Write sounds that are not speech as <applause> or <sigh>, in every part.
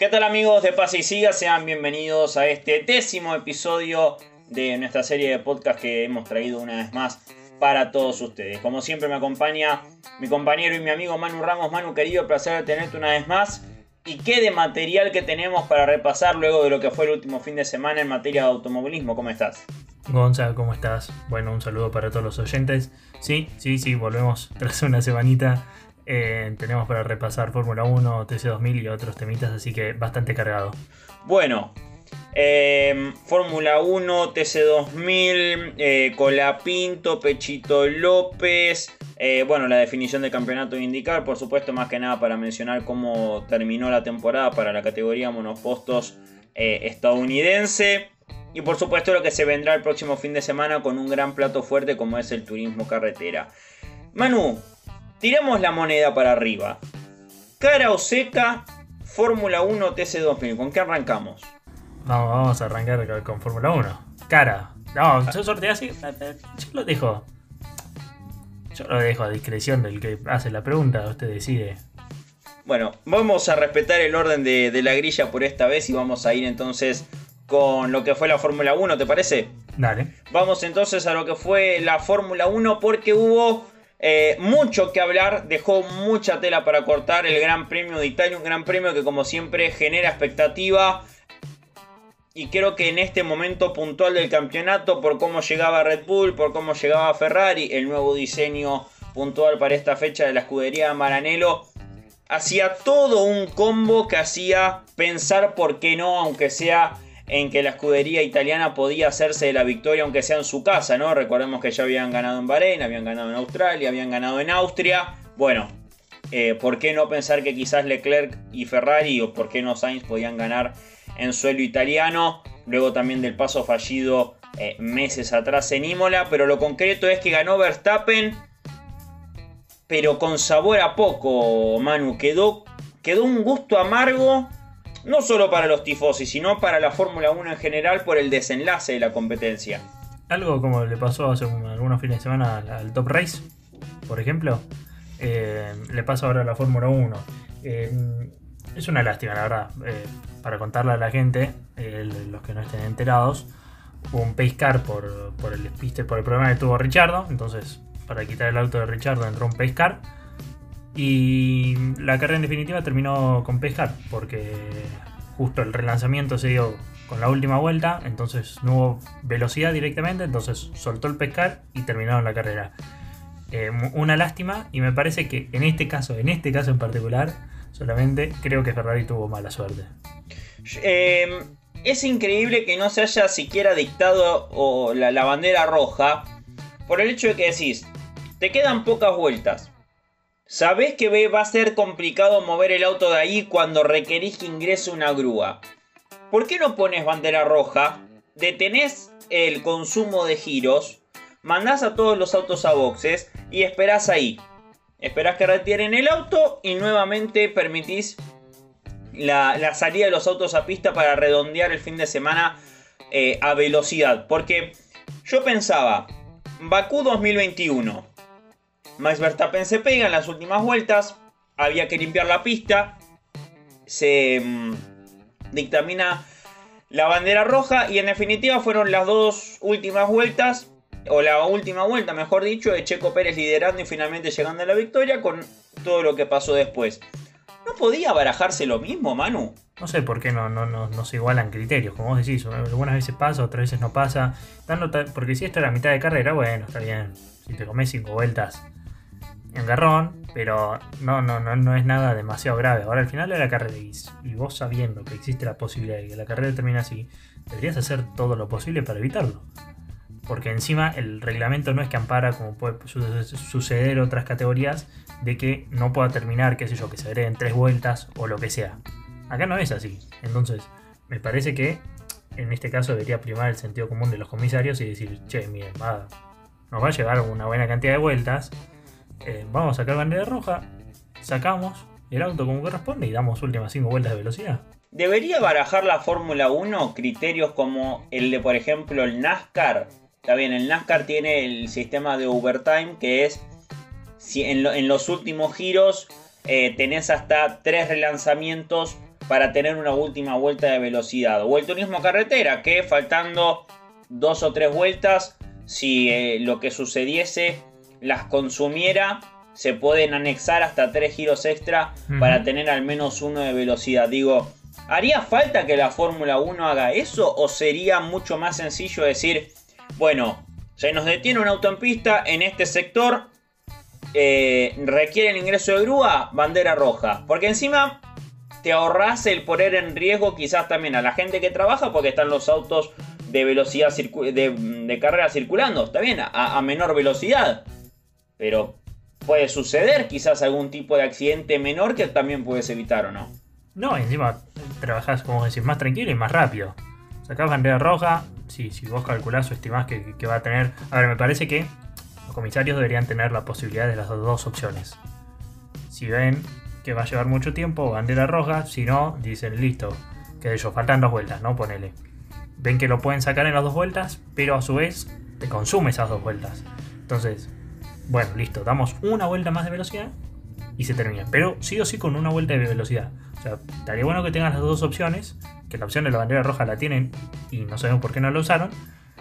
¿Qué tal amigos de Pase y Siga? Sean bienvenidos a este décimo episodio de nuestra serie de podcast que hemos traído una vez más para todos ustedes. Como siempre me acompaña mi compañero y mi amigo Manu Ramos. Manu, querido, placer tenerte una vez más. ¿Y qué de material que tenemos para repasar luego de lo que fue el último fin de semana en materia de automovilismo? ¿Cómo estás? Gonza, ¿cómo estás? Bueno, un saludo para todos los oyentes. Sí, sí, sí, volvemos tras una semanita eh, tenemos para repasar Fórmula 1, TC2000 y otros temitas, así que bastante cargado. Bueno, eh, Fórmula 1, TC2000, eh, Colapinto, Pechito López. bueno, la definición de campeonato indicar, por supuesto, más que nada para mencionar cómo terminó la temporada para la categoría monopostos estadounidense. Y por supuesto lo que se vendrá el próximo fin de semana con un gran plato fuerte como es el turismo carretera. Manu, Tiramos la moneda para arriba. Cara o seca, Fórmula 1 TC2000. ¿Con qué arrancamos? Vamos, vamos a arrancar con Fórmula 1. Cara. No, yo sorteo así. Yo lo dejo. Yo lo dejo a discreción del que hace la pregunta. Usted decide. Bueno, vamos a respetar el orden de, de la grilla por esta vez y vamos a ir entonces con lo que fue la Fórmula 1, ¿te parece? Dale. Vamos entonces a lo que fue la Fórmula 1 porque hubo eh, mucho que hablar, dejó mucha tela para cortar el Gran Premio de Italia, un Gran Premio que como siempre genera expectativa. Y creo que en este momento puntual del campeonato, por cómo llegaba Red Bull, por cómo llegaba Ferrari, el nuevo diseño puntual para esta fecha de la escudería Maranello, hacía todo un combo que hacía pensar por qué no, aunque sea en que la escudería italiana podía hacerse de la victoria aunque sea en su casa, ¿no? Recordemos que ya habían ganado en Bahrein, habían ganado en Australia, habían ganado en Austria. Bueno, eh, ¿por qué no pensar que quizás Leclerc y Ferrari o por qué no Sainz podían ganar en suelo italiano? Luego también del paso fallido eh, meses atrás en Imola, pero lo concreto es que ganó Verstappen, pero con sabor a poco, Manu. Quedó, quedó un gusto amargo no solo para los tifosi, sino para la Fórmula 1 en general por el desenlace de la competencia. Algo como le pasó hace algunos fines de semana al, Top Race, por ejemplo, eh, le pasa ahora a la Fórmula 1. Eh, es una lástima, la verdad, eh, para contarle a la gente, los que no estén enterados, hubo un pace car por, el por el problema que tuvo Richardo, entonces para quitar el auto de Richardo entró un pace car y la carrera en definitiva terminó con pescar, porque justo el relanzamiento se dio con la última vuelta, entonces no hubo velocidad directamente, entonces soltó el pescar y terminaron la carrera. Eh, una lástima y me parece que en este caso, en este caso en particular, solamente creo que Ferrari tuvo mala suerte. Em, es increíble que no se haya siquiera dictado la, la bandera roja por el hecho de que decís, te quedan pocas vueltas Sabés que va a ser complicado mover el auto de ahí cuando requerís que ingrese una grúa. ¿Por qué no pones bandera roja? Detenés el consumo de giros, mandás a todos los autos a boxes y esperás ahí. Esperás que retiren el auto y nuevamente permitís la, salida de los autos a pista para redondear el fin de semana eh, a velocidad. Porque yo pensaba, Bakú 2021, Max Verstappen se pega en las últimas vueltas, había que limpiar la pista, se mm, dictamina la bandera roja y en definitiva fueron las dos últimas vueltas, o la última vuelta mejor dicho, de Checo Pérez liderando y finalmente llegando a la victoria con todo lo que pasó después. ¿No podía barajarse lo mismo, Manu? No sé por qué no, se igualan criterios, como vos decís, algunas veces pasa, otras veces no pasa. Porque si esto era mitad de carrera, bueno, está bien. Si te comes cinco vueltas, en garrón, pero no, no, no, no es nada demasiado grave. Ahora al final de la carrera y, vos sabiendo que existe la posibilidad de que la carrera termine así, deberías hacer todo lo posible para evitarlo. Porque encima el reglamento no es que ampara, como puede suceder otras categorías, de que no pueda terminar, qué sé yo, que se en tres vueltas o lo que sea. Acá no es así. Entonces, me parece que en este caso debería primar el sentido común de los comisarios y decir, che, miren, va, nos va a llevar una buena cantidad de vueltas eh, vamos a sacar bandera roja, sacamos el auto como corresponde y damos últimas 5 vueltas de velocidad. ¿Debería barajar la Fórmula 1 criterios como el de, por ejemplo, el NASCAR? Está bien, el NASCAR tiene el sistema de overtime que es si en, los últimos giros eh, tenés hasta 3 relanzamientos para tener una última vuelta de velocidad. O el turismo carretera, que faltando dos o tres vueltas, si eh, lo que sucediese las consumiera, se pueden anexar hasta tres giros extra para tener al menos uno de velocidad. Digo, ¿haría falta que la Fórmula 1 haga eso? ¿O sería mucho más sencillo decir, bueno, se nos detiene un auto en pista en este sector, eh, requiere el ingreso de grúa, bandera roja? Porque encima te ahorras el poner en riesgo quizás también a la gente que trabaja porque están los autos de velocidad de, carrera circulando, está bien, a, menor velocidad. Pero puede suceder quizás algún tipo de accidente menor que también puedes evitar o no. No, encima trabajas, como decir, más tranquilo y más rápido. Sacás bandera roja, si, si vos calculás o estimás que, que va a tener... A ver, me parece que los comisarios deberían tener la posibilidad de las dos opciones. Si ven que va a llevar mucho tiempo, bandera roja, si no, dicen listo, que ellos faltan dos vueltas, ¿no? Ponele. Ven que lo pueden sacar en las dos vueltas, pero a su vez te consume esas dos vueltas. Entonces, bueno, listo, damos una vuelta más de velocidad y se termina. Pero sí o sí con una vuelta de velocidad. O sea, estaría bueno que tengan las dos opciones, que la opción de la bandera roja la tienen y no sabemos por qué no la usaron.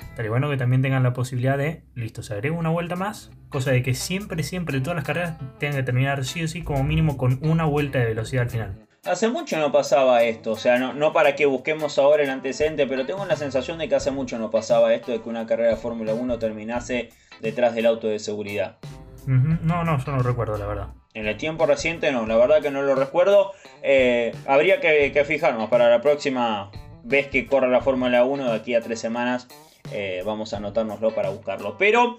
Estaría bueno que también tengan la posibilidad de, listo, se agrega una vuelta más, cosa de que siempre, siempre, todas las carreras tengan que terminar sí o sí como mínimo con una vuelta de velocidad al final. Hace mucho no pasaba esto, o sea, no, no para que busquemos ahora el antecedente, pero tengo la sensación de que hace mucho no pasaba esto de que una carrera de Fórmula 1 terminase detrás del auto de seguridad. No, no, yo no recuerdo, la verdad. En el tiempo reciente no, la verdad que no lo recuerdo. Eh, habría que, fijarnos para la próxima vez que corra la Fórmula 1 de aquí a tres semanas. Eh, vamos a anotárnoslo para buscarlo. Pero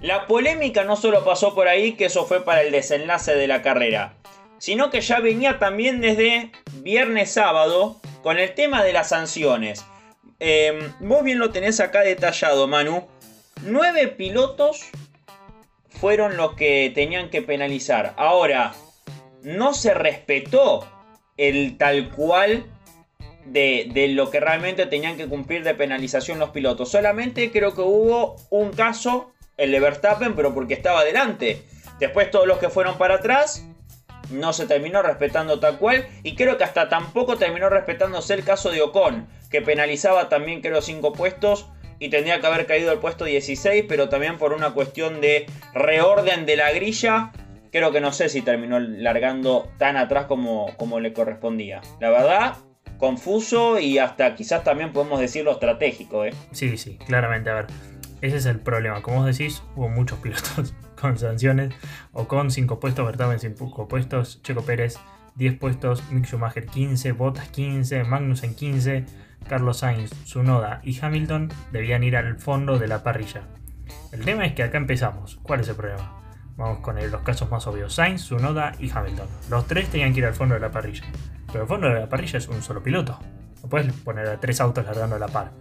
la polémica no solo pasó por ahí, que eso fue para el desenlace de la carrera sino que ya venía también desde viernes sábado con el tema de las sanciones. Em, vos bien lo tenés acá detallado, Manu. Nueve pilotos fueron los que tenían que penalizar. Ahora, no se respetó el tal cual de, de, lo que realmente tenían que cumplir de penalización los pilotos. Solamente creo que hubo un caso, el de Verstappen, pero porque estaba adelante. Después todos los que fueron para atrás no se terminó respetando tal cual y creo que hasta tampoco terminó respetándose el caso de Ocon, que penalizaba también creo 5 puestos y tendría que haber caído el puesto 16, pero también por una cuestión de reorden de la grilla, creo que no sé si terminó largando tan atrás como, como le correspondía. La verdad, confuso y hasta quizás también podemos decirlo estratégico. ¿eh? Sí, sí, claramente, a ver. Ese es el problema. Como vos decís, hubo muchos pilotos con sanciones o con 5 puestos, Verstappen 5 puestos, Checo Pérez 10 puestos, Mick Schumacher 15, Bottas 15, Magnussen 15, Carlos Sainz, Tsunoda y Hamilton debían ir al fondo de la parrilla. El tema es que acá empezamos. ¿Cuál es el problema? Vamos con los casos más obvios. Sainz, Tsunoda y Hamilton. Los tres tenían que ir al fondo de la parrilla. Pero el fondo de la parrilla es un solo piloto. No puedes poner a tres autos largando la par.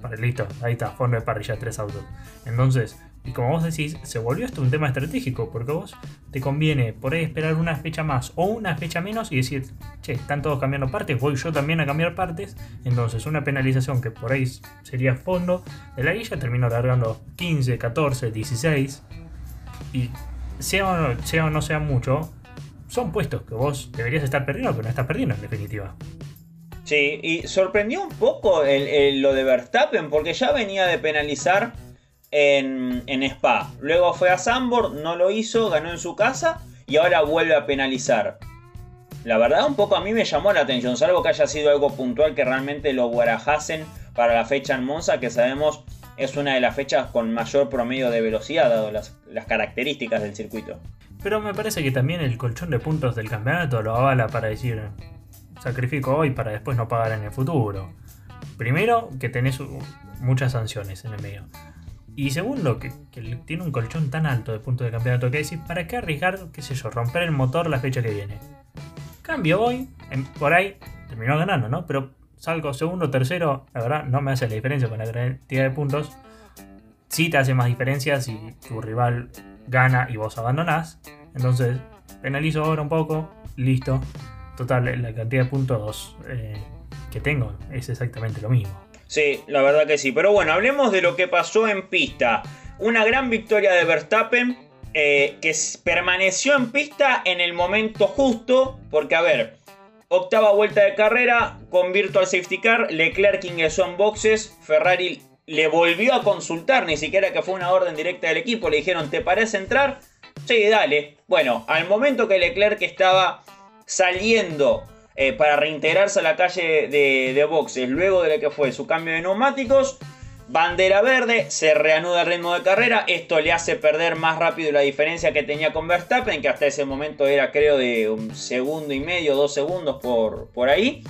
Vale, listo, ahí está, fondo de parrilla, tres autos. Entonces, y como vos decís, se volvió esto un tema estratégico, porque vos te conviene por ahí esperar una fecha más o una fecha menos y decir, che, están todos cambiando partes, voy yo también a cambiar partes. Entonces, una penalización que por ahí sería fondo de la guilla terminó largando 15, 14, 16. Y sea o no sea, o no sea mucho, son puestos que vos deberías estar perdiendo, pero no estás perdiendo en definitiva. Sí, y sorprendió un poco lo de Verstappen, porque ya venía de penalizar en, Spa. Luego fue a Sambor, no lo hizo, ganó en su casa y ahora vuelve a penalizar. La verdad, un poco a mí me llamó la atención, salvo que haya sido algo puntual que realmente lo guarajasen para la fecha en Monza, que sabemos es una de las fechas con mayor promedio de velocidad, dado las, las características del circuito. Pero me parece que también el colchón de puntos del campeonato lo avala para decir, sacrifico hoy para después no pagar en el futuro. Primero, que tenés muchas sanciones en el medio. Y segundo, que, tiene un colchón tan alto de puntos de campeonato que decir, ¿para qué arriesgar, qué sé yo, romper el motor la fecha que viene? Cambio hoy, por ahí terminó ganando, ¿no? Pero salgo segundo, tercero, la verdad no me hace la diferencia con la cantidad de puntos. Sí te hace más diferencia si tu rival gana y vos abandonás. Entonces, penalizo ahora un poco, listo, total, la cantidad de puntos eh, que tengo es exactamente lo mismo. Sí, la verdad que sí. Pero bueno, hablemos de lo que pasó en pista. Una gran victoria de Verstappen eh, que permaneció en pista en el momento justo. Porque, a ver, Octava vuelta de carrera con Virtual Safety Car, Leclerc ingresó en boxes, Ferrari le volvió a consultar, ni siquiera que fue una orden directa del equipo, le dijeron, ¿te parece entrar? Sí, dale. Bueno, al momento que Leclerc estaba saliendo eh, para reintegrarse a la calle de, boxes, luego de lo que fue su cambio de neumáticos, Bandera verde, se reanuda el ritmo de carrera. Esto le hace perder más rápido la diferencia que tenía con Verstappen, que hasta ese momento era creo de un segundo y medio, dos segundos por, por ahí.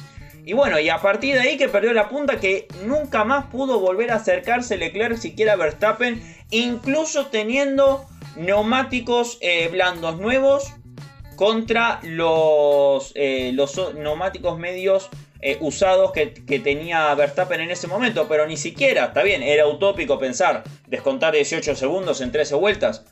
Y bueno, y a partir de ahí que perdió la punta, que nunca más pudo volver a acercarse Leclerc siquiera a Verstappen, incluso teniendo neumáticos eh, blandos nuevos contra los, eh, los neumáticos medios eh, usados que, tenía Verstappen en ese momento, pero ni siquiera, está bien, era utópico pensar descontar 18 segundos en 13 vueltas,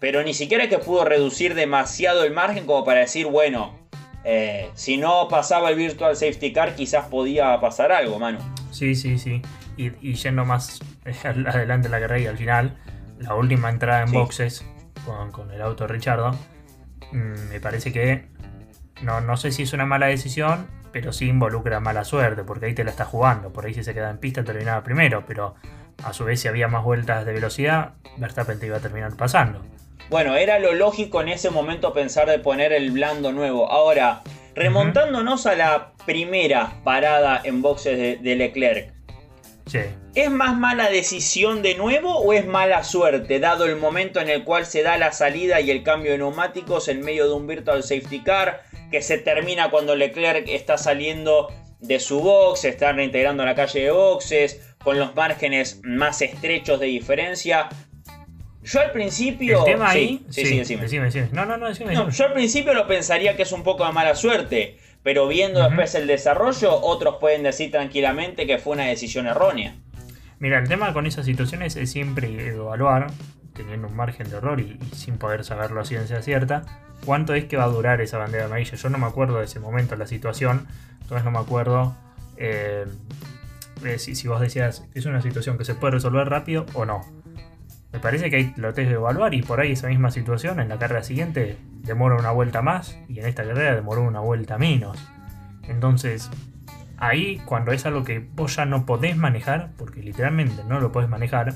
pero ni siquiera que pudo reducir demasiado el margen como para decir, bueno, eh, si no pasaba el Virtual Safety Car quizás podía pasar algo, mano. Sí, sí, sí. Y, yendo más <laughs> adelante en la carrera y al final, la última entrada en boxes con, el auto Richardo, mm, me parece que no, no sé si es una mala decisión pero sí involucra mala suerte, porque ahí te la está jugando. Por ahí si se queda en pista terminaba primero, pero a su vez si había más vueltas de velocidad, Verstappen te iba a terminar pasando. Bueno, era lo lógico en ese momento pensar de poner el blando nuevo. Ahora, remontándonos a la primera parada en boxes de, Leclerc. Sí. ¿Es más mala decisión de nuevo o es mala suerte, dado el momento en el cual se da la salida y el cambio de neumáticos en medio de un virtual safety car? que se termina cuando Leclerc está saliendo de su box, está reintegrando a la calle de boxes, con los márgenes más estrechos de diferencia. Yo al principio. ¿El tema ahí? Sí, sí, No, no, no, Yo al principio lo pensaría que es un poco de mala suerte, pero viendo después el desarrollo, otros pueden decir tranquilamente que fue una decisión errónea. Mira, el tema con esas situaciones es siempre evaluar, teniendo un margen de error y, y sin poder saberlo a ciencia cierta, cuánto es que va a durar esa bandera amarilla. Yo no me acuerdo de ese momento, la situación, entonces no me acuerdo eh, si, vos decías, es una situación que se puede resolver rápido o no. Me parece que ahí lo tenés que evaluar y por ahí esa misma situación en la carrera siguiente demora una vuelta más y en esta carrera demoró una vuelta menos. Entonces, ahí cuando es algo que vos ya no podés manejar, porque literalmente no lo podés manejar,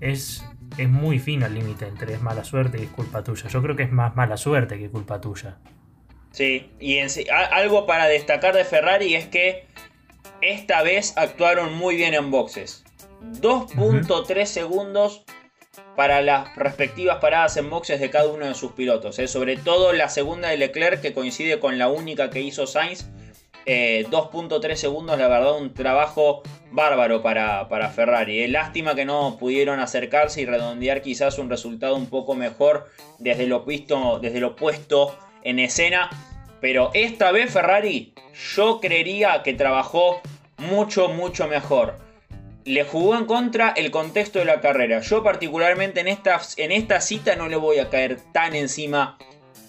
es es muy fino el límite entre es mala suerte y es culpa tuya. Yo creo que es más mala suerte que culpa tuya. Sí, y algo para destacar de Ferrari es que esta vez actuaron muy bien en boxes. 2.3 segundos para las respectivas paradas en boxes de cada uno de sus pilotos. ¿eh? Sobre todo la segunda de Leclerc que coincide con la única que hizo Sainz 2.3 eh, segundos, la verdad, un trabajo bárbaro para, para Ferrari. Eh. Lástima que no pudieron acercarse y redondear quizás un resultado un poco mejor desde lo, visto, desde lo puesto en escena. Pero esta vez Ferrari yo creería que trabajó mucho, mucho mejor. Le jugó en contra el contexto de la carrera. Yo particularmente en esta, en esta cita no le voy a caer tan encima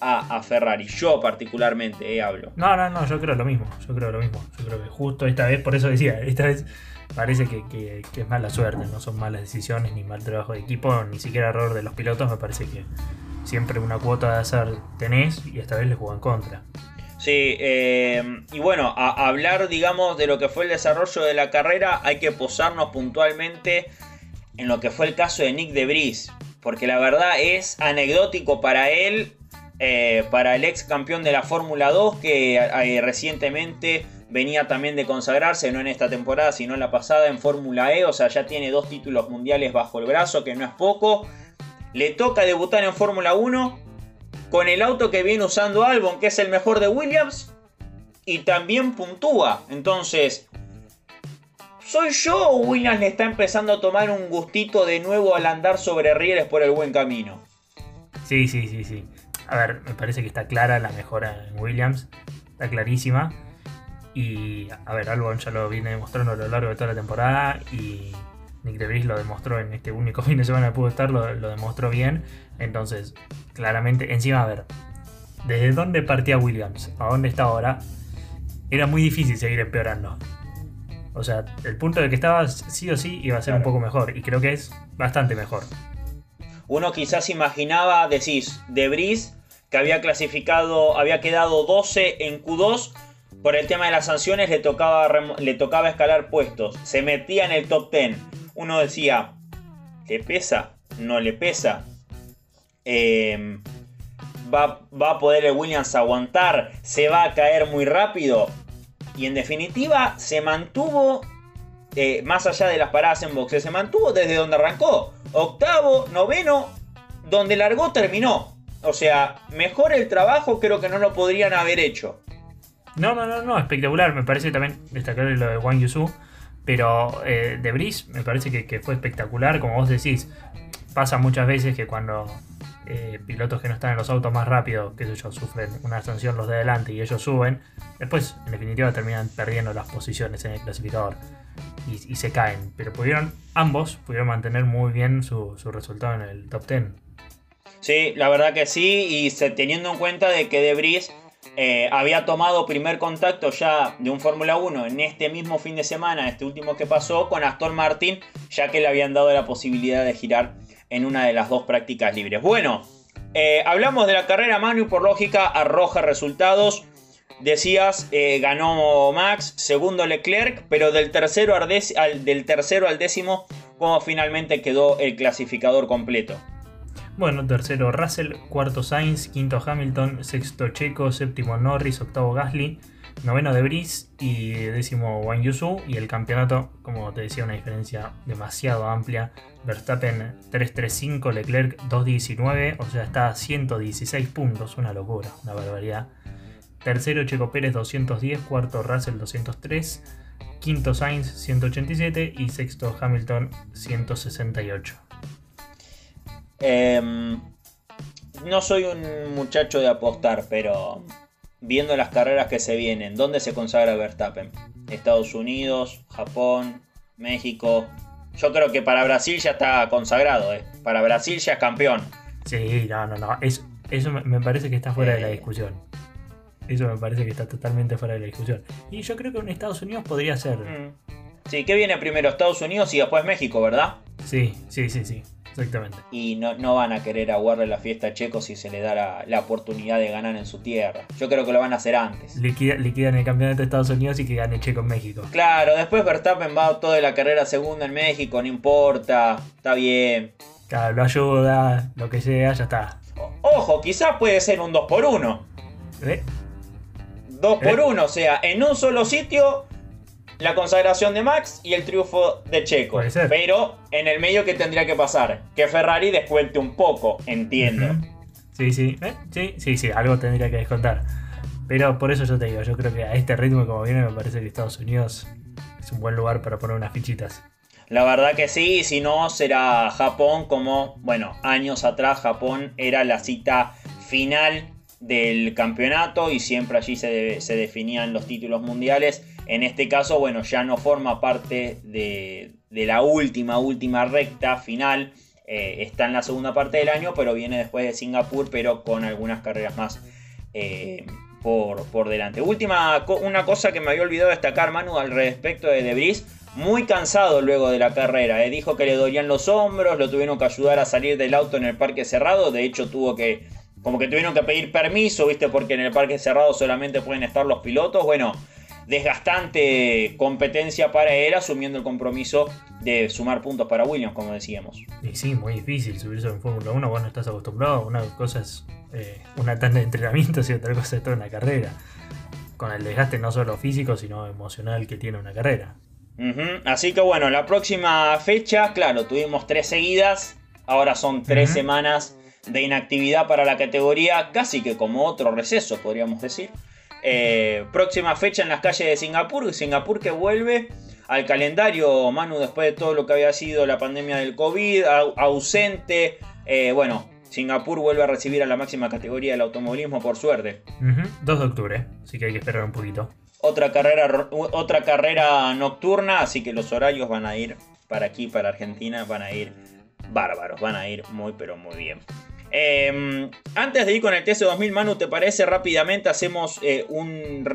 a, Ferrari. Yo particularmente eh, hablo. No, no, no, yo creo lo mismo. Yo creo lo mismo. Yo creo que justo esta vez, por eso decía, esta vez parece que, es mala suerte, no son malas decisiones, ni mal trabajo de equipo, ni siquiera error de los pilotos. Me parece que siempre una cuota de hacer tenés y esta vez le jugó en contra. Sí, eh, y bueno, a, hablar, digamos, de lo que fue el desarrollo de la carrera, hay que posarnos puntualmente en lo que fue el caso de Nick de Debris, porque la verdad es anecdótico para él eh, para el ex campeón de la Fórmula 2 que eh, recientemente venía también de consagrarse, no en esta temporada, sino en la pasada en Fórmula E, o sea, ya tiene dos títulos mundiales bajo el brazo, que no es poco. Le toca debutar en Fórmula 1 con el auto que viene usando Albon, que es el mejor de Williams, y también puntúa. Entonces, ¿soy yo o Williams le está empezando a tomar un gustito de nuevo al andar sobre rieles por el buen camino? Sí, sí, sí, sí. A ver, me parece que está clara la mejora en Williams. Está clarísima. Y a ver, Albon ya lo viene demostrando a lo largo de toda la temporada. Y Nick DeVries lo demostró en este único <laughs> fin de semana que pudo estar, lo, demostró bien. Entonces, claramente, encima, a ver, desde dónde partía Williams a dónde está ahora, era muy difícil seguir empeorando. O sea, el punto de que estaba sí o sí iba a ser un poco mejor. Y creo que es bastante mejor. Uno quizás imaginaba, decís, Debris que había clasificado, había quedado 12 en Q2 por el tema de las sanciones le tocaba, le tocaba escalar puestos. Se metía en el top 10. Uno decía, ¿le pesa? ¿No le pesa? Em, ¿va, ¿Va a poder el Williams aguantar? ¿Se va a caer muy rápido? Y en definitiva se mantuvo, eh, más allá de las paradas en boxe, se mantuvo desde donde arrancó. Octavo, noveno, donde largó terminó. O sea, mejor el trabajo creo que no lo podrían haber hecho. No, no, no, no, espectacular. Me parece también destacar lo de Wang Yusu. Pero eh, de Brice me parece que, fue espectacular. Como vos decís, pasa muchas veces que cuando eh, pilotos que no están en los autos más rápidos, que ellos sufren una sanción los de adelante y ellos suben, después en definitiva terminan perdiendo las posiciones en el clasificador y, se caen. Pero pudieron, ambos pudieron mantener muy bien su, resultado en el top 10. Sí, la verdad que sí, y teniendo en cuenta de que Debris eh, había tomado primer contacto ya de un Fórmula 1 en este mismo fin de semana, este último que pasó, con Aston Martin, ya que le habían dado la posibilidad de girar en una de las dos prácticas libres. Bueno, eh, hablamos de la carrera Manu, por lógica arroja resultados. Decías, eh, ganó Max, segundo Leclerc, pero del tercero, al, del tercero al décimo, como finalmente quedó el clasificador completo. Bueno, tercero Russell, cuarto Sainz, quinto Hamilton, sexto Checo, séptimo Norris, octavo Gasly, noveno De Vries y décimo Wang Yusu. Y el campeonato, como te decía, una diferencia demasiado amplia. Verstappen 3.35, Leclerc 2.19, o sea, está a 116 puntos, una locura, una barbaridad. Tercero Checo Pérez 210, cuarto Russell 203, quinto Sainz 187 y sexto Hamilton 168. Em, no soy un muchacho de apostar, pero viendo las carreras que se vienen, ¿dónde se consagra Verstappen? Estados Unidos, Japón, México. Yo creo que para Brasil ya está consagrado, ¿eh? Para Brasil ya es campeón. Sí, no, no, no. eso me parece que está fuera de la eh. discusión. Eso me parece que está totalmente fuera de la discusión. Y yo creo que en Estados Unidos podría ser. Mm. Sí, ¿qué viene primero? Estados Unidos y después México, ¿verdad? Sí, sí, sí, sí. Exactamente. Y no, no van a querer aguarle la fiesta a Checo si se le da la, oportunidad de ganar en su tierra. Yo creo que lo van a hacer antes. liquidan el campeonato de Estados Unidos y que gane Checo en México. Claro, después Verstappen va toda la carrera segunda en México, no importa, está bien. Claro, lo ayuda, lo que sea, ya está. ojo, quizás puede ser un 2 por 1 ¿Eh? 2 por 1 ¿Eh? o sea, en un solo sitio la consagración de Max y el triunfo de Checo. Pero en el medio, ¿qué tendría que pasar? Que Ferrari descuente un poco, entiendo. Sí, sí, ¿Eh? sí, sí, sí, algo tendría que descontar. Pero por eso yo te digo, yo creo que a este ritmo como viene me parece que Estados Unidos es un buen lugar para poner unas fichitas. La verdad que sí, si no será Japón como, bueno, años atrás Japón era la cita final del campeonato y siempre allí se, se definían los títulos mundiales en este caso, bueno, ya no forma parte de, la última, última recta final. Eh, está en la segunda parte del año, pero viene después de Singapur, pero con algunas carreras más eh, por, por, delante. Última, una cosa que me había olvidado destacar, Manu, al respecto de Debris. Muy cansado luego de la carrera. Eh. Dijo que le dolían los hombros, lo tuvieron que ayudar a salir del auto en el parque cerrado. De hecho, tuvo que. Como que tuvieron que pedir permiso, ¿viste? Porque en el parque cerrado solamente pueden estar los pilotos. Bueno, desgastante competencia para él, asumiendo el compromiso de sumar puntos para Williams, como decíamos. Y sí, muy difícil subirse en Fórmula 1, vos no estás acostumbrado, una cosa es eh, una tanda de entrenamiento y otra cosa es toda una carrera. Con el desgaste no solo físico, sino emocional que tiene una carrera. Así que bueno, la próxima fecha, claro, tuvimos tres seguidas, ahora son tres semanas de inactividad para la categoría, casi que como otro receso, podríamos decir. Eh, próxima fecha en las calles de Singapur. Singapur que vuelve al calendario, Manu, después de todo lo que había sido la pandemia del COVID, ausente. Eh, bueno, Singapur vuelve a recibir a la máxima categoría del automovilismo, por suerte. 2 de octubre, así que hay que esperar un poquito. Otra carrera, otra carrera nocturna, así que los horarios van a ir para aquí, para Argentina, van a ir bárbaros, van a ir muy, pero muy bien. Em, antes de ir con el TC2000, Manu, ¿te parece rápidamente? Hacemos eh, un,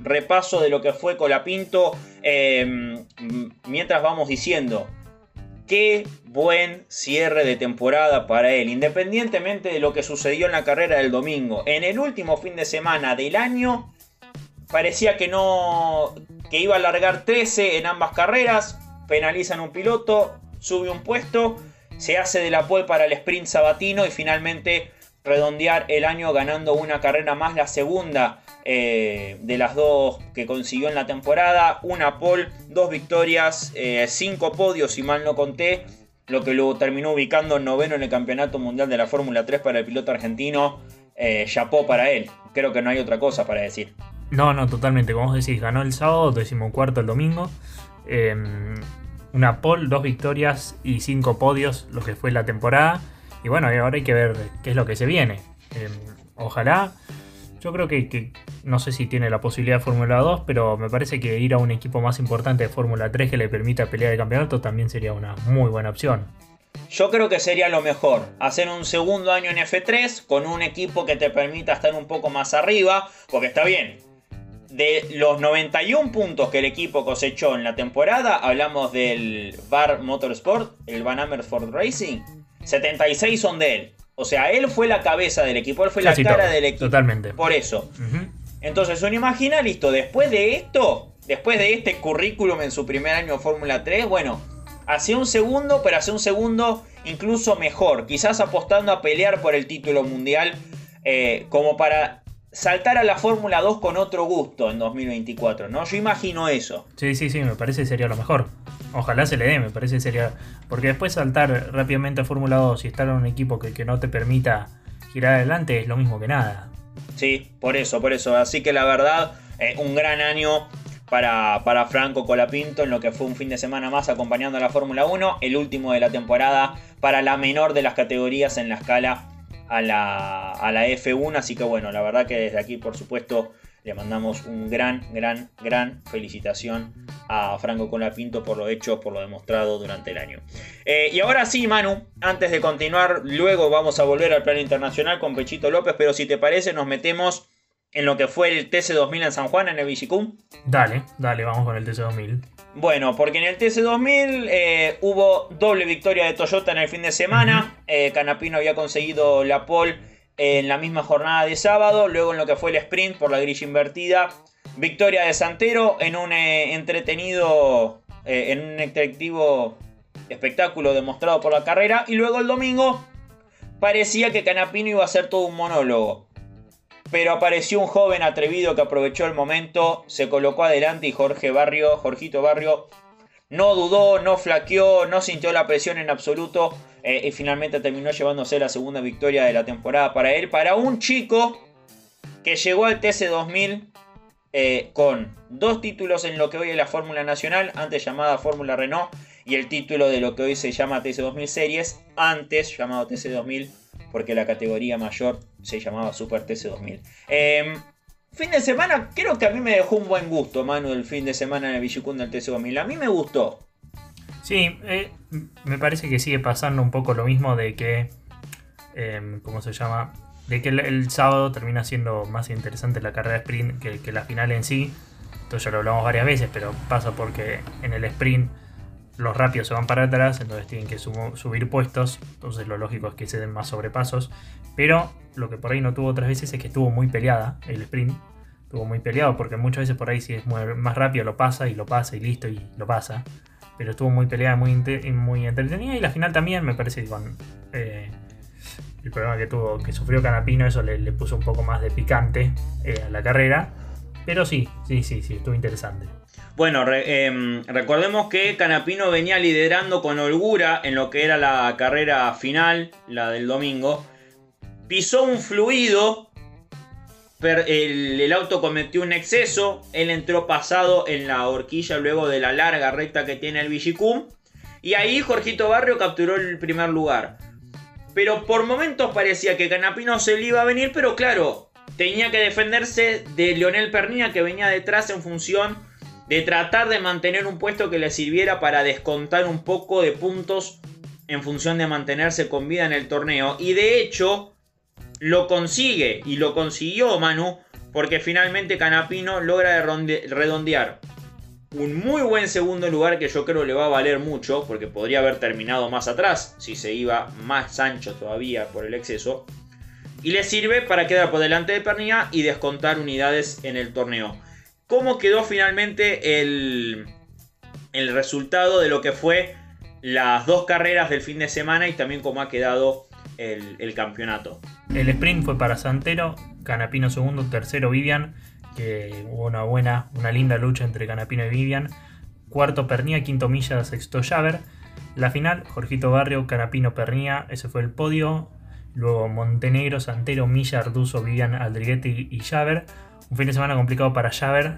repaso de lo que fue Colapinto em, mientras vamos diciendo qué buen cierre de temporada para él, independientemente de lo que sucedió en la carrera del domingo. En el último fin de semana del año, parecía que no que iba a largar 13 en ambas carreras, penalizan un piloto, sube un puesto, se hace de la pole para el sprint sabatino y finalmente redondear el año ganando una carrera más, la segunda eh, de las dos que consiguió en la temporada, una pole, dos victorias, eh, cinco podios si mal no conté, lo que lo terminó ubicando noveno en el Campeonato Mundial de la Fórmula 3 para el piloto argentino. Eh, chapó para él, creo que no hay otra cosa para decir. No, no, totalmente. Como vos decís, ganó el sábado, cuarto el domingo. Una pole, dos victorias y cinco podios, lo que fue la temporada. Y bueno, ahora hay que ver qué es lo que se viene. Em, ojalá. Yo creo que, no sé si tiene la posibilidad de Fórmula 2, pero me parece que ir a un equipo más importante de Fórmula 3 que le permita pelear el campeonato también sería una muy buena opción. Yo creo que sería lo mejor, hacer un segundo año en F3 con un equipo que te permita estar un poco más arriba, porque está bien, de los 91 puntos que el equipo cosechó en la temporada, hablamos del Bar Motorsport, el Van Amersfoort Racing, 76 son de él. O sea, él fue la cabeza del equipo, él fue la cara del equipo. Totalmente. Por eso. Entonces uno imagina, listo, después de esto, después de este currículum en su primer año de Fórmula 3, bueno, hace un segundo, pero hace un segundo incluso mejor, quizás apostando a pelear por el título mundial, eh, como para saltar a la Fórmula 2 con otro gusto en 2024, ¿no? Yo imagino eso. Sí, sí, sí, me parece sería lo mejor. Ojalá se le dé, me parece sería. Porque después saltar rápidamente a Fórmula 2 y estar en un equipo que, que no te permita girar adelante es lo mismo que nada. Sí, por eso, por eso. Así que la verdad, eh, un gran año para, para, Franco Colapinto en lo que fue un fin de semana más acompañando a la Fórmula 1, el último de la temporada para la menor de las categorías en la escala a la, a la F1. Así que bueno, la verdad que desde aquí, por supuesto, le mandamos un gran, gran, gran felicitación a Franco Colapinto por lo hecho, por lo demostrado durante el año. Eh, y ahora sí, Manu, antes de continuar, luego vamos a volver al plano internacional con Pechito López, pero si te parece, nos metemos en lo que fue el TC2000 en San Juan, en el Vigicum. Dale, dale, vamos con el TC2000. Bueno, porque en el TC2000 eh, hubo doble victoria de Toyota en el fin de semana. Eh, Canapino había conseguido la pole en la misma jornada de sábado. Luego en lo que fue el sprint por la grilla invertida. Victoria de Santero en un eh, entretenido, en un efectivo espectáculo demostrado por la carrera. Y luego el domingo parecía que Canapino iba a ser todo un monólogo pero apareció un joven atrevido que aprovechó el momento, se colocó adelante y Jorge Barrio, Jorgito Barrio, no dudó, no flaqueó, no sintió la presión en absoluto eh, y finalmente terminó llevándose la segunda victoria de la temporada para él, para un chico que llegó al TC2000 eh, con dos títulos en lo que hoy es la Fórmula Nacional, antes llamada Fórmula Renault, y el título de lo que hoy se llama TC2000 Series, antes llamado TC2000 porque la categoría mayor se llamaba Super TC2000. Em, fin de semana, creo que a mí me dejó un buen gusto, Manu, el fin de semana en el Villicunda del TC2000. A mí me gustó. Sí, eh, me parece que sigue pasando un poco lo mismo de que, em, ¿cómo se llama? De que el, sábado termina siendo más interesante la carrera sprint que, que la final en sí. Esto ya lo hablamos varias veces, pero pasa porque en el sprint los rápidos se van para atrás, entonces tienen que subir puestos, entonces lo lógico es que se den más sobrepasos, pero lo que por ahí no tuvo otras veces es que estuvo muy peleada el sprint, estuvo muy peleado porque muchas veces por ahí si es más rápido lo pasa y lo pasa y listo y lo pasa, pero estuvo muy peleada, muy, muy entretenida y la final también me parece que con eh, el problema que tuvo, que sufrió Canapino, eso le, puso un poco más de picante eh, a la carrera, pero sí, sí, sí, sí, estuvo interesante. Bueno, em, recordemos que Canapino venía liderando con holgura en lo que era la carrera final, la del domingo. Pisó un fluido, el, auto cometió un exceso, él entró pasado en la horquilla luego de la larga recta que tiene el Vigicum. Y ahí Jorgito Barrio capturó el primer lugar. Pero por momentos parecía que Canapino se le iba a venir, pero claro, tenía que defenderse de Leonel Pernilla que venía detrás en función de tratar de mantener un puesto que le sirviera para descontar un poco de puntos en función de mantenerse con vida en el torneo. Y de hecho, lo consigue y lo consiguió Manu porque finalmente Canapino logra redondear un muy buen segundo lugar que yo creo le va a valer mucho porque podría haber terminado más atrás si se iba más ancho todavía por el exceso. Y le sirve para quedar por delante de Pernilla y descontar unidades en el torneo. Cómo quedó finalmente el, el resultado de lo que fue las dos carreras del fin de semana y también cómo ha quedado el, campeonato. El sprint fue para Santero, Canapino segundo, tercero Vivian, que hubo una buena, una linda lucha entre Canapino y Vivian. Cuarto Pernía, quinto Milla, sexto Javer. La final, Jorgito Barrio, Canapino Pernía, ese fue el podio. Luego Montenegro, Santero, Milla, Arduzo, Vivian, Aldriguetti y Javer. Un fin de semana complicado para Javer,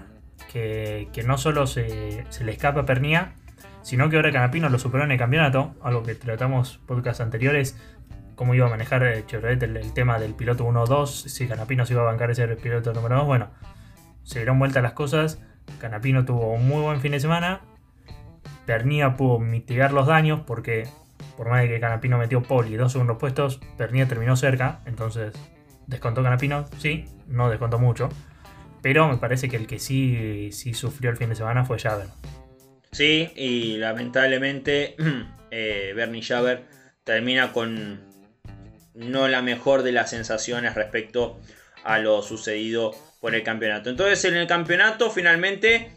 que, no solo se, le escapa a Pernía, sino que ahora Canapino lo superó en el campeonato, algo que tratamos podcast anteriores, cómo iba a manejar eh, Chevrolet el, tema del piloto 1-2, si Canapino se iba a bancar ese piloto número 2. Bueno, se dieron vuelta las cosas, Canapino tuvo un muy buen fin de semana, Pernía pudo mitigar los daños porque por más de que Canapino metió pole y dos segundos puestos, Pernía terminó cerca, entonces descontó Canapino, sí, no descontó mucho. Pero me parece que el que sí, sí sufrió el fin de semana fue Javer. Sí, y lamentablemente <clears throat> eh, Bernie Javer termina con no la mejor de las sensaciones respecto a lo sucedido por el campeonato. Entonces en el campeonato finalmente,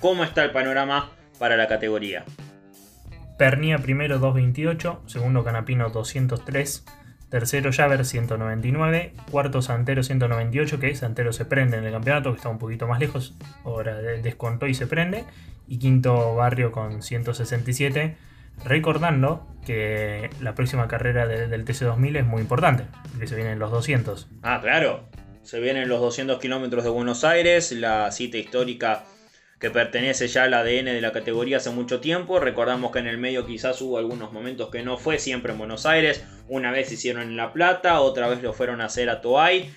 ¿cómo está el panorama para la categoría? Pernía primero 228, segundo Canapino 203, tercero Javer 199, cuarto Santero 198, que Santero se prende en el campeonato, que está un poquito más lejos, ahora descontó y se prende, y quinto Barrio con 167, recordando que la próxima carrera del TC2000 es muy importante, porque se vienen los 200. Ah, claro, se vienen los 200 kilómetros de Buenos Aires, la cita histórica que pertenece ya al ADN de la categoría hace mucho tiempo. Recordamos que en el medio quizás hubo algunos momentos que no fue siempre en Buenos Aires. Una vez hicieron en La Plata, otra vez lo fueron a hacer a Toay.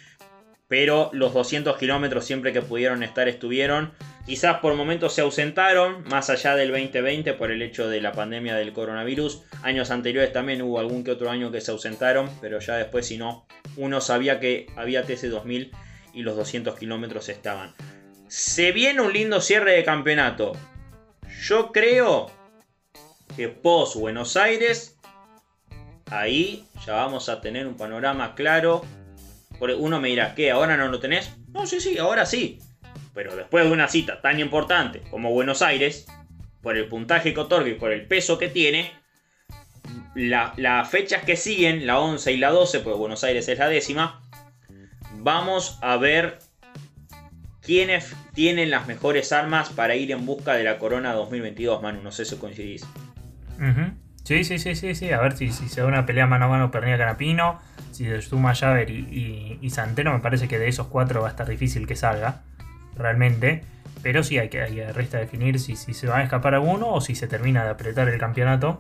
Pero los 200 kilómetros siempre que pudieron estar estuvieron. Quizás por momentos se ausentaron, más allá del 2020 por el hecho de la pandemia del coronavirus. Años anteriores también hubo algún que otro año que se ausentaron, pero ya después si no, uno sabía que había TC2000 y los 200 kilómetros estaban. Se viene un lindo cierre de campeonato. Yo creo que post Buenos Aires, ahí ya vamos a tener un panorama claro. Uno me dirá, ¿qué? ¿Ahora no lo tenés? No, sí, sí, ahora sí. Pero después de una cita tan importante como Buenos Aires, por el puntaje que otorga y por el peso que tiene, las fechas que siguen, la 11 y la 12, porque Buenos Aires es la décima, vamos a ver quiénes tienen las mejores armas para ir en busca de la corona 2022, Manu. No sé si coincidís. Sí, sí, sí, sí, sí. A ver si, se da una pelea mano a mano Pernilla Canapino, si se suma Javer y, Santero, me parece que de esos cuatro va a estar difícil que salga, realmente. Pero sí hay que, hay resta definir si, si se va a escapar alguno o si se termina de apretar el campeonato.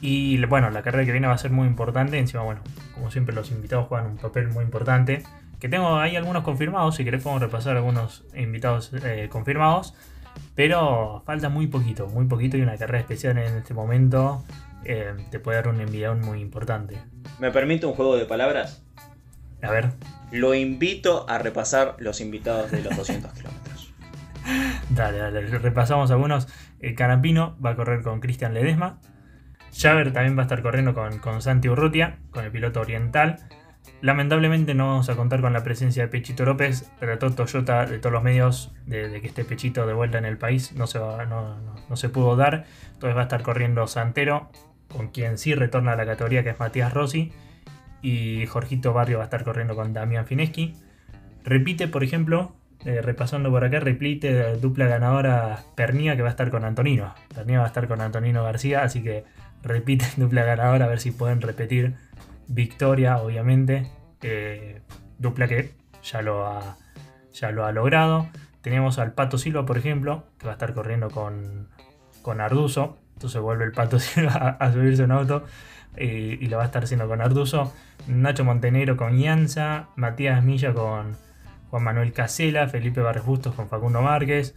Y bueno, la carrera que viene va a ser muy importante. Encima, bueno, como siempre, los invitados juegan un papel muy importante que tengo ahí algunos confirmados, si querés podemos repasar algunos invitados eh, confirmados, pero falta muy poquito, muy poquito y una carrera especial en este momento eh, te puede dar un envión muy importante. ¿Me permite un juego de palabras? A ver. Lo invito a repasar los invitados de los 200 <laughs> kilómetros. dale, dale, repasamos algunos. El Canampino va a correr con Cristian Ledesma. Javer también va a estar corriendo con, con Santi Urrutia, con el piloto oriental. Lamentablemente no vamos a contar con la presencia de Pechito López. Trató Toyota de todos los medios de, que esté Pechito de vuelta en el país. No se, no, se pudo dar. Entonces va a estar corriendo Santero, con quien sí retorna a la categoría, que es Matías Rossi. Y Jorgito Barrio va a estar corriendo con Damián Fineschi. Repite, por ejemplo, eh, repasando por acá, repite dupla ganadora Pernía, que va a estar con Antonino. Pernía va a estar con Antonino García, así que repite <laughs> dupla ganadora, a ver si pueden repetir victoria, obviamente. Eh, dupla que ya lo, ha, ya lo ha logrado. Tenemos al Pato Silva, por ejemplo, que va a estar corriendo con, con Arduzo. Entonces vuelve el Pato <laughs> Silva a, subirse un auto eh, y lo va a estar haciendo con Arduzo. Nacho Montenegro con Ianza. Matías Milla con Juan Manuel Casela. Felipe Barres Bustos con Facundo Márquez.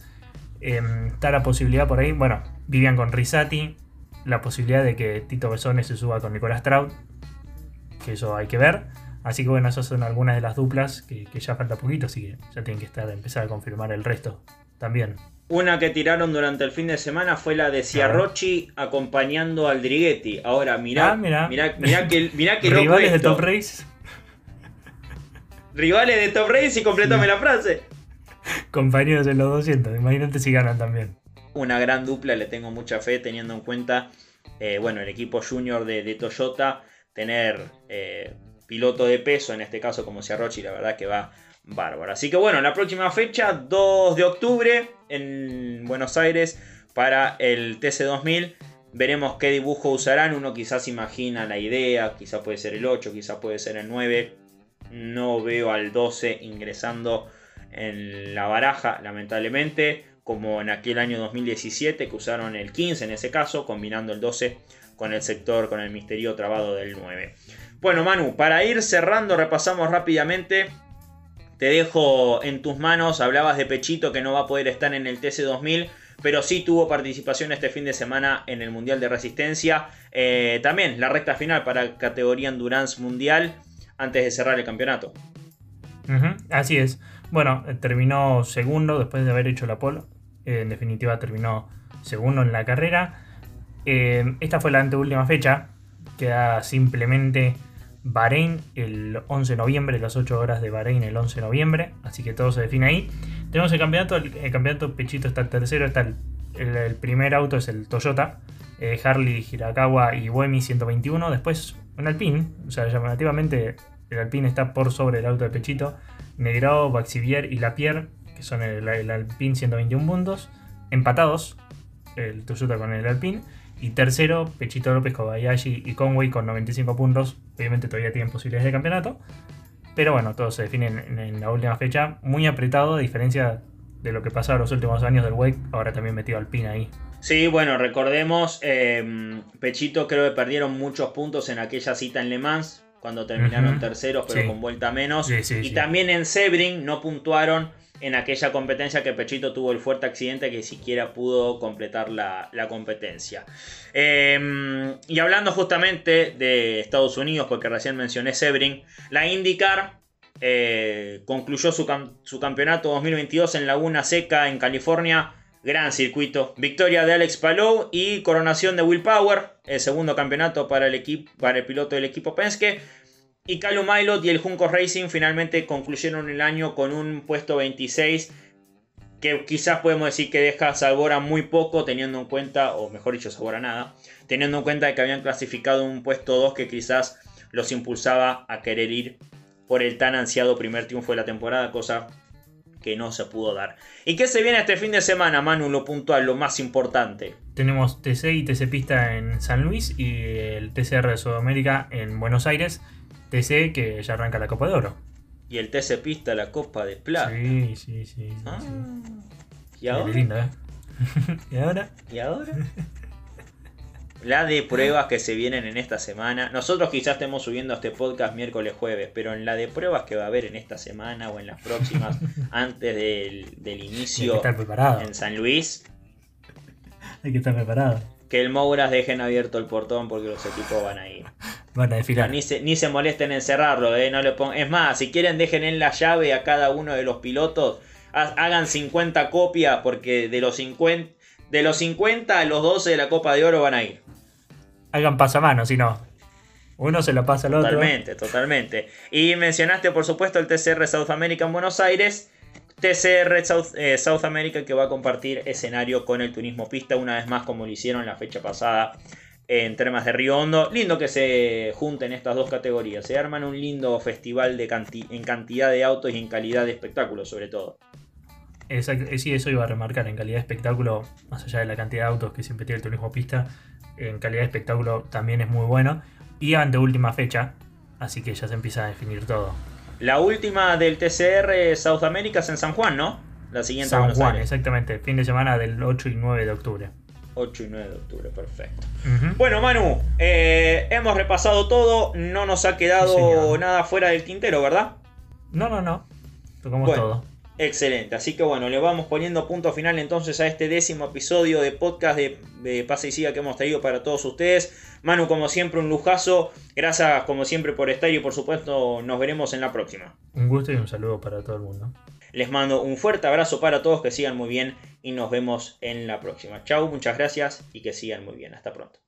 Em, está la posibilidad por ahí, bueno, Vivian con Risati. La posibilidad de que Tito Besones se suba con Nicolás Traut que eso hay que ver. Así que bueno, esas son algunas de las duplas que, ya falta poquito, así que ya tienen que estar, empezar a confirmar el resto también. Una que tiraron durante el fin de semana fue la de Ciarrochi acompañando al Drighetti. Ahora, mirá, ah, mirá, mirá, que, mirá que Rivales de Top Race. Rivales de Top Race y completame la frase. compañeros en los 200. Imagínate si ganan también. Una gran dupla, le tengo mucha fe teniendo en cuenta, eh, bueno, el equipo junior de, Toyota, tener eh, piloto de peso, en este caso como Ciarrochi, la verdad que va bárbaro. Así que bueno, la próxima fecha, 2 de octubre, en Buenos Aires, para el TC2000. Veremos qué dibujo usarán. Uno quizás imagina la idea, quizás puede ser el 8, quizás puede ser el 9. No veo al 12 ingresando en la baraja, lamentablemente, como en aquel año 2017 que usaron el 15 en ese caso, combinando el 12 con el sector, con el misterio trabado del 9. Bueno, Manu, para ir cerrando, repasamos rápidamente. Te dejo en tus manos. Hablabas de Pechito que no va a poder estar en el TC2000 pero sí tuvo participación este fin de semana en el Mundial de Resistencia. Eh, también la recta final para categoría Endurance Mundial antes de cerrar el campeonato. así es. Bueno, terminó segundo después de haber hecho la polo. Eh, en definitiva terminó segundo en la carrera. esta fue la anteúltima fecha. Queda simplemente Bahrein el 11 de noviembre, las 8 horas de Bahrein el 11 de noviembre. Así que todo se define ahí. Tenemos el campeonato, el, campeonato Pechito está el tercero, está el, primer auto es el Toyota, eh, Harley, Hirakawa y Buemi 121. Después un Alpine, o sea, llamativamente el Alpine está por sobre el auto de Pechito. Negrao, Baxivier y Lapierre, que son el, Alpine 121 puntos, empatados el Toyota con el Alpine. Y tercero, Pechito López, Kobayashi y Conway con 95 puntos. Obviamente todavía tienen posibilidades de campeonato. Pero bueno, todo se define en, la última fecha. Muy apretado, a diferencia de lo que pasó en los últimos años del Wake. Ahora también metido al pin ahí. Sí, bueno, recordemos, em, Pechito creo que perdieron muchos puntos en aquella cita en Le Mans, cuando terminaron terceros, pero con vuelta menos. y también en Sebring no puntuaron en aquella competencia que Pechito tuvo el fuerte accidente que siquiera pudo completar la, competencia. Em, y hablando justamente de Estados Unidos, porque recién mencioné Sebring, la IndyCar eh, concluyó su, campeonato 2022 en Laguna Seca, en California. Gran circuito. Victoria de Alex Palou y coronación de Will Power. El segundo campeonato para el, para el piloto del equipo Penske. Y Calum Milot y el Junco Racing finalmente concluyeron el año con un puesto 26 que quizás podemos decir que deja sabor muy poco teniendo en cuenta, o mejor dicho, sabor nada, teniendo en cuenta que habían clasificado un puesto 2 que quizás los impulsaba a querer ir por el tan ansiado primer triunfo de la temporada, cosa que no se pudo dar. ¿Y qué se viene este fin de semana, Manu? Lo puntual, lo más importante. Tenemos TC y TC Pista en San Luis y el TCR de Sudamérica en Buenos Aires. TC que ya arranca la Copa de Oro. Y el TC Pista la Copa de Plata. Sí, sí, sí. Ah. ¿Y ahora? ¿eh? <laughs> ¿Y ahora? ¿Y ahora? la de pruebas que se vienen en esta semana. Nosotros quizás estemos subiendo este podcast miércoles, jueves, pero en la de pruebas que va a haber en esta semana o en las próximas, <laughs> antes del, del inicio en San Luis. Hay que estar preparado. Que el Mouras dejen abierto el portón porque los equipos van a ir. Van a desfilar. Ni se, ni se molesten en cerrarlo, eh, no le Es más, si quieren dejen en la llave a cada uno de los pilotos. Hagan 50 copias porque de los 50, de los 50 a los 12 de la Copa de Oro van a ir. Hagan pasamano, si no. Uno se lo pasa al otro. Totalmente, totalmente. Y mencionaste, por supuesto, el TCR South America en Buenos Aires. TCR South, eh, South America que va a compartir escenario con el turismo pista una vez más como lo hicieron la fecha pasada en Termas de Río Hondo. Lindo que se junten estas dos categorías. Se arman un lindo festival de en cantidad de autos y en calidad de espectáculo, sobre todo. Exacto, eh, sí, eso iba a remarcar. En calidad de espectáculo, más allá de la cantidad de autos que siempre tiene el turismo pista, en calidad de espectáculo también es muy bueno. Y ante última fecha, así que ya se empieza a definir todo. La última del TCR South America es en San Juan, ¿no? La siguiente San Juan, exactamente. Fin de semana del 8 y 9 de octubre. 8 y 9 de octubre, perfecto. Bueno, Manu, eh, hemos repasado todo, no nos ha quedado nada fuera del tintero, ¿verdad? No, no, no. Tocamos todo. Excelente, así que bueno, le vamos poniendo punto final entonces a este décimo episodio de podcast de, de Pase y Siga que hemos traído para todos ustedes. Manu, como siempre, un lujazo. Gracias como siempre por estar y por supuesto nos veremos en la próxima. Un gusto y un saludo para todo el mundo. Les mando un fuerte abrazo para todos, que sigan muy bien y nos vemos en la próxima. Chau, muchas gracias y que sigan muy bien. Hasta pronto.